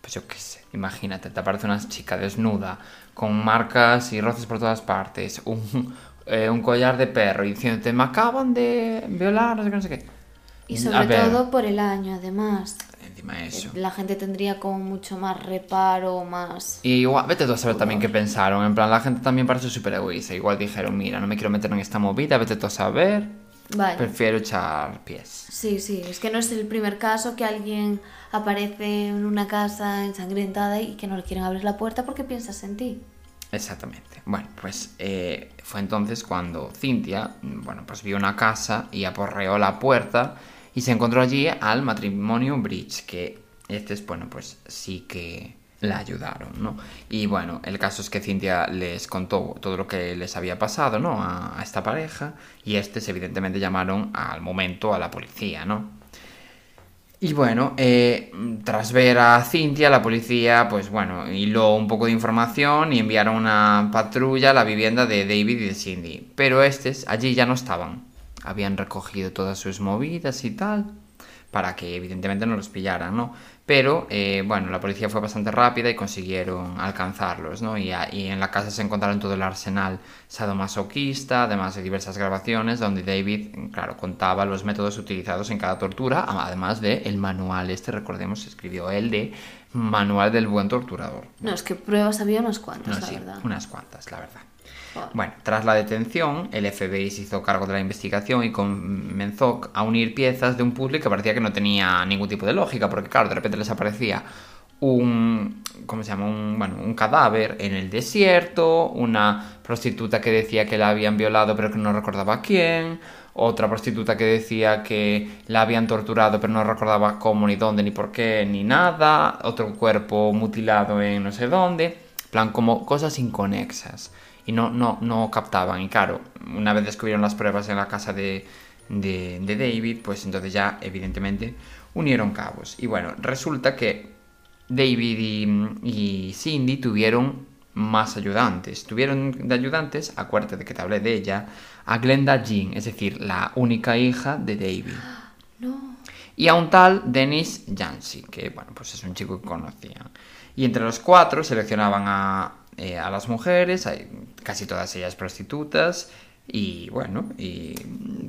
pues yo qué sé, imagínate, te aparece una chica desnuda, con marcas y roces por todas partes, un, eh, un collar de perro y diciéndote, me acaban de violar, no sé qué, no sé qué. Y sobre todo por el año, además. Encima de eso. La gente tendría como mucho más reparo, más... Y igual, vete tú a saber también qué pensaron. En plan, la gente también parece súper egoísta. Igual dijeron, mira, no me quiero meter en esta movida, vete tú a saber. Vale. Prefiero echar pies. Sí, sí, es que no es el primer caso que alguien aparece en una casa ensangrentada y que no le quieren abrir la puerta porque piensas en ti. Exactamente. Bueno, pues eh, fue entonces cuando Cintia, mm, bueno, pues vio una casa y aporreó la puerta y se encontró allí al matrimonio Bridge, que este es, bueno, pues sí que la ayudaron, ¿no? Y bueno, el caso es que Cintia les contó todo lo que les había pasado, ¿no? A, a esta pareja y estos evidentemente llamaron al momento a la policía, ¿no? Y bueno, eh, tras ver a Cintia, la policía, pues bueno, hiló un poco de información y enviaron una patrulla a la vivienda de David y de Cindy. Pero estos allí ya no estaban. Habían recogido todas sus movidas y tal. para que evidentemente no los pillaran, ¿no? Pero, eh, bueno, la policía fue bastante rápida y consiguieron alcanzarlos, ¿no? Y, a- y en la casa se encontraron todo el arsenal sadomasoquista, además de diversas grabaciones donde David, claro, contaba los métodos utilizados en cada tortura, además de el manual este, recordemos, escribió él de Manual del Buen Torturador. No, es que pruebas había unas cuantas, No, la sí, verdad. unas cuantas, la verdad. Bueno, tras la detención, el FBI se hizo cargo de la investigación y comenzó a unir piezas de un puzzle que parecía que no tenía ningún tipo de lógica, porque claro, de repente les aparecía un, ¿cómo se llama? Un, bueno, un cadáver en el desierto, una prostituta que decía que la habían violado pero que no recordaba quién, otra prostituta que decía que la habían torturado pero no recordaba cómo, ni dónde, ni por qué, ni nada, otro cuerpo mutilado en no sé dónde, plan como cosas inconexas y no, no, no captaban. Y claro, una vez descubrieron las pruebas en la casa de, de, de David, pues entonces ya evidentemente unieron cabos. Y bueno, resulta que David y, y Cindy tuvieron más ayudantes. Tuvieron de ayudantes, acuérdate de que te hablé de ella, a Glenda Jean, es decir, la única hija de David. No. Y a un tal Dennis Jansi, que bueno, pues es un chico que conocían. Y entre los cuatro seleccionaban a, eh, a las mujeres, a- casi todas ellas prostitutas, y bueno, y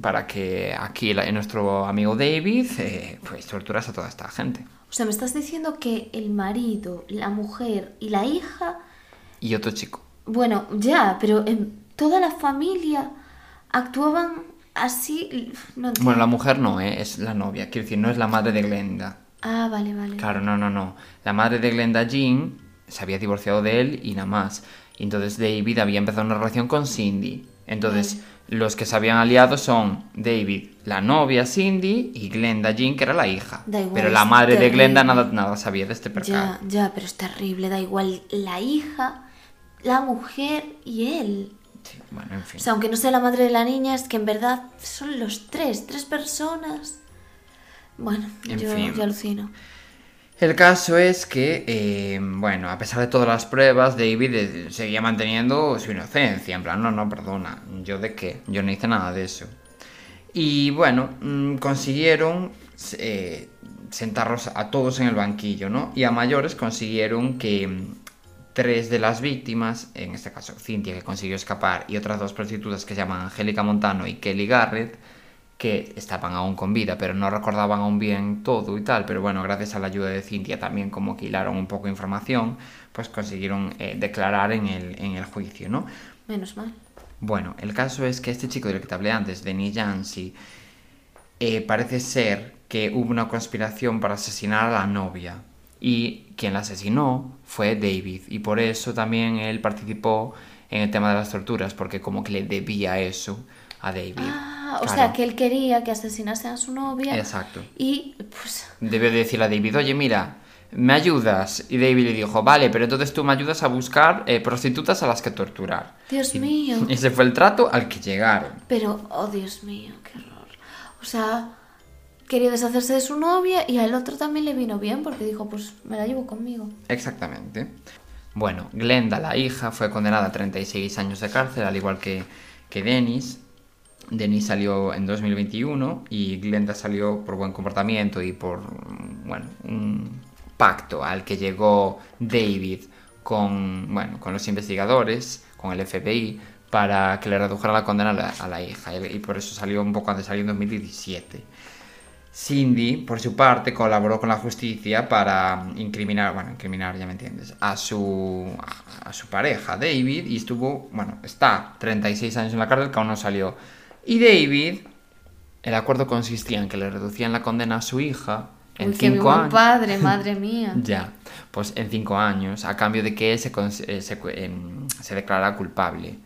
para que aquí la- nuestro amigo David eh, pues torturase a toda esta gente. O sea, me estás diciendo que el marido, la mujer y la hija, Y otro chico. bueno, ya, pero en toda la familia actuaban así. No entiendo. Bueno, la mujer no, eh, es la novia, quiero decir, no es la madre de Glenda. Ah, vale, vale. Claro, no, no, no. La madre de Glenda Jean se había divorciado de él y nada más. Y entonces David había empezado una relación con Cindy. Entonces, los que se habían aliado son David, la novia Cindy, y Glenda Jean, que era la hija. Da igual, Pero la madre de. Glenda nada, nada sabía de este Ya, percal. ya, pero es terrible, da igual la hija, la mujer y él. Sí, bueno, en fin. O sea, aunque no sea la madre de la niña, es que en verdad son los tres, tres personas. Bueno, En yo, fin. yo alucino. El caso es que, eh, bueno, a pesar de todas las pruebas, David eh, seguía manteniendo su inocencia. En plan, no, no, perdona, ¿yo de qué? Yo no hice nada de eso. Y bueno, mm, consiguieron eh, sentarlos a todos en el banquillo, ¿no? Y a mayores consiguieron que mm, tres de las víctimas, en este caso Cynthia, que consiguió escapar, y otras dos prostitutas que se llaman Angélica Montano y Kelly Garrett, que estaban aún con vida, pero no recordaban aún bien todo y tal, pero bueno, gracias a la ayuda de Cintia también como que hilaron un poco de información, pues consiguieron eh, declarar en el, en el juicio, ¿no? Menos mal. Bueno, el caso es que este chico del que te hablé antes, Denis Jansi, eh, parece ser que hubo una conspiración para asesinar a la novia. Y quien la asesinó fue David. Y por eso también él participó en el tema de las torturas, porque como que le debía eso a David. Ah, o sea, que él quería que asesinasen a su novia. Exacto. Y pues Debió de decirle a David, oye, mira, ¿me ayudas? Y David le dijo, vale, pero entonces tú me ayudas a buscar eh, prostitutas a las que torturar. Dios Y- mío. Ese fue el trato al que llegaron. Pero, oh Dios mío, qué horror. O sea, quería deshacerse de su novia y al otro también le vino bien porque dijo, pues me la llevo conmigo. Exactamente. Bueno, Glenda, la hija, fue condenada a 36 años de cárcel, al igual que, que Dennis. Dennis salió en 2021 y Glenda salió por buen comportamiento y por, bueno, un pacto al que llegó David con, bueno, con los investigadores, con el FBI, para que le redujera la condena a la, hija. Y, por eso salió un poco antes, salió en 2017. Cindy, por su parte, colaboró con la justicia para incriminar, bueno, incriminar, ya me entiendes, a su, a su pareja, David, y estuvo, bueno, está 36 años en la cárcel que aún no salió. Y David, el acuerdo consistía en que le reducían la condena a su hija en Uy, qué 5 buen años. padre, madre mía. Ya, pues en 5 años, a cambio de que él se, eh, se, em, se declarara culpable.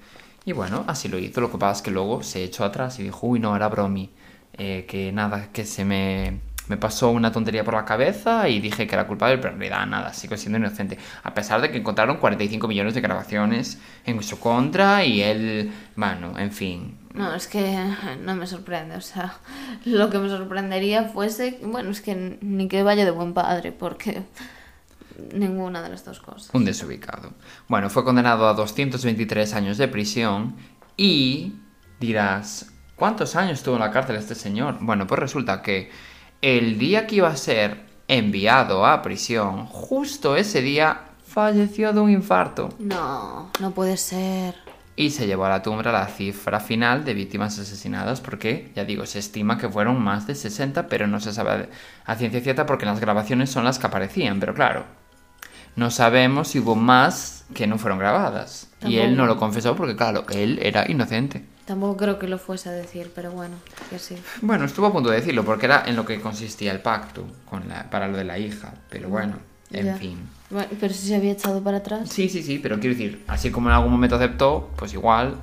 Y bueno, así lo hizo. Lo que pasa es que luego se echó atrás y dijo, uy, no, era bromi. Eh, que nada, que se me, me pasó una tontería por la cabeza y dije que era culpable, pero en realidad nada, sigo siendo inocente. A pesar de que encontraron 45 millones de grabaciones en su contra y él, bueno, en fin. No, es que no me sorprende. O sea, lo que me sorprendería fuese, bueno, es que ni que vaya de buen padre, porque ninguna de las dos cosas. Un desubicado. Bueno, fue condenado a 223 años de prisión y dirás, ¿cuántos años estuvo en la cárcel este señor? Bueno, pues resulta que el día que iba a ser enviado a prisión, justo ese día falleció de un infarto No, no puede ser. y se llevó a la tumba la cifra final de víctimas asesinadas porque, ya digo, se estima que fueron más de 60, pero no se sabe a ciencia cierta porque las grabaciones son las que aparecían, pero claro, no sabemos si hubo más que no fueron grabadas. Y él no lo confesó porque, claro, él era inocente. Tampoco creo que lo fuese a decir, pero bueno, que sí. Bueno, estuvo a punto de decirlo porque era en lo que consistía el pacto con la, para lo de la hija, pero bueno, en Ya. fin. Bueno, pero si se había echado para atrás. Sí, sí, sí, pero quiero decir, así como en algún momento aceptó, pues igual,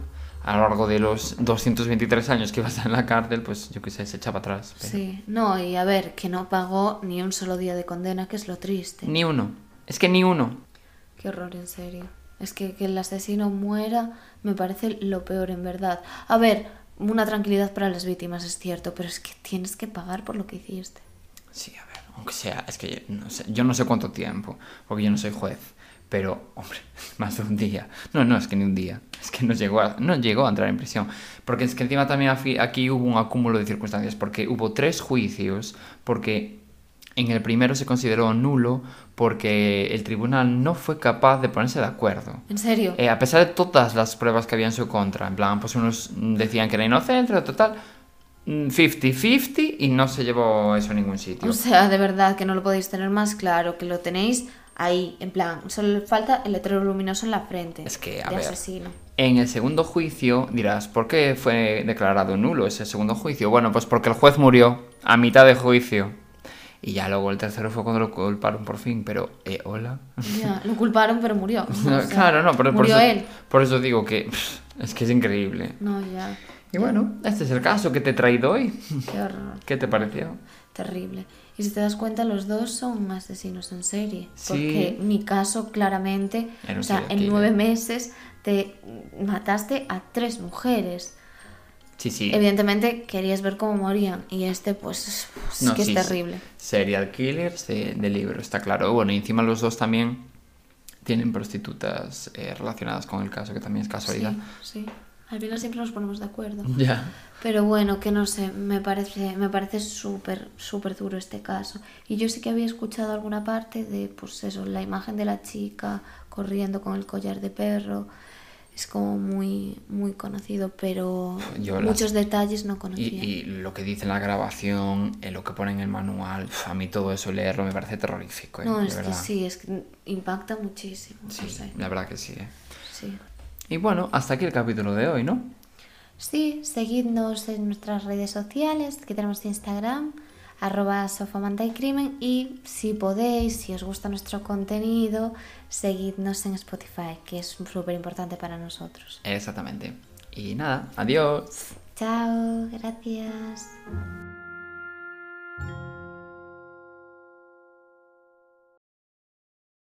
a lo largo de los 223 años que iba a estar en la cárcel, pues yo qué sé, se echaba atrás. pero- Sí, no, y a ver, que no pagó ni un solo día de condena, que es lo triste. Ni uno. Es que ni uno. Qué horror, en serio. Es que que el asesino muera me parece lo peor, en verdad. A ver, una tranquilidad para las víctimas, es cierto, pero es que tienes que pagar por lo que hiciste. Sí, a ver, aunque sea, es que yo no sé cuánto tiempo, porque yo no soy juez, pero, hombre, más de un día. No, no, es que ni un día. Es que no llegó a, no llegó a entrar en prisión. Porque es que encima también aquí hubo un acúmulo de circunstancias, porque hubo tres juicios, porque en el primero se consideró nulo porque el tribunal no fue capaz de ponerse de acuerdo. ¿En serio? Eh, a pesar de todas las pruebas que había en su contra, en plan, pues unos decían que era inocente, total, mm, 50-50 y no se llevó eso a ningún sitio. O sea, de verdad que no lo podéis tener más claro, que lo tenéis ahí, en plan, solo falta el letrero luminoso en la frente. Es que, a de ver. asesino. En el segundo juicio dirás, ¿por qué fue declarado nulo ese segundo juicio? Bueno, pues porque el juez murió a mitad de juicio. Y ya luego el tercero fue cuando lo culparon por fin, pero, eh, hola. Ya, lo culparon, pero murió. No, O sea, claro, no, pero por murió eso, él. por eso digo que pff, es que es increíble. No, ya. Y bueno, este es el caso que te he traído hoy. Qué horror. ¿Qué te pareció? Terrible. Y si te das cuenta, los dos son asesinos en serie. Sí. Porque mi caso, claramente, o sea, en nueve meses te mataste a tres mujeres. Sí, sí. Evidentemente querías ver cómo morían. Y este, pues, es- es No, que sí, es sí. terrible. Serial killers de, de libro, está claro. Bueno, y encima los dos también tienen prostitutas eh, relacionadas con el caso, que también es casualidad. Sí, sí. Al final siempre nos ponemos de acuerdo. Ya. Pero bueno, que no sé, me parece, me parece súper, súper duro este caso. Y yo sí que había escuchado alguna parte de, pues eso, la imagen de la chica corriendo con el collar de perro. Es como muy, muy conocido, pero Yo las- muchos detalles no conocía. y lo que dice la grabación, en lo que pone en el manual, uf, a mí todo eso leerlo me parece terrorífico, eh, no, es que sí, es que impacta muchísimo. Sí, la verdad que sí. eh. Sí. Y bueno, hasta aquí el capítulo de hoy, ¿no? Sí, seguidnos en nuestras redes sociales, que tenemos Instagram, arroba sofamantacrimen, y si podéis, si os gusta nuestro contenido, seguidnos en Spotify, que es súper importante para nosotros. Exactamente. Y nada, adiós. Chao, gracias.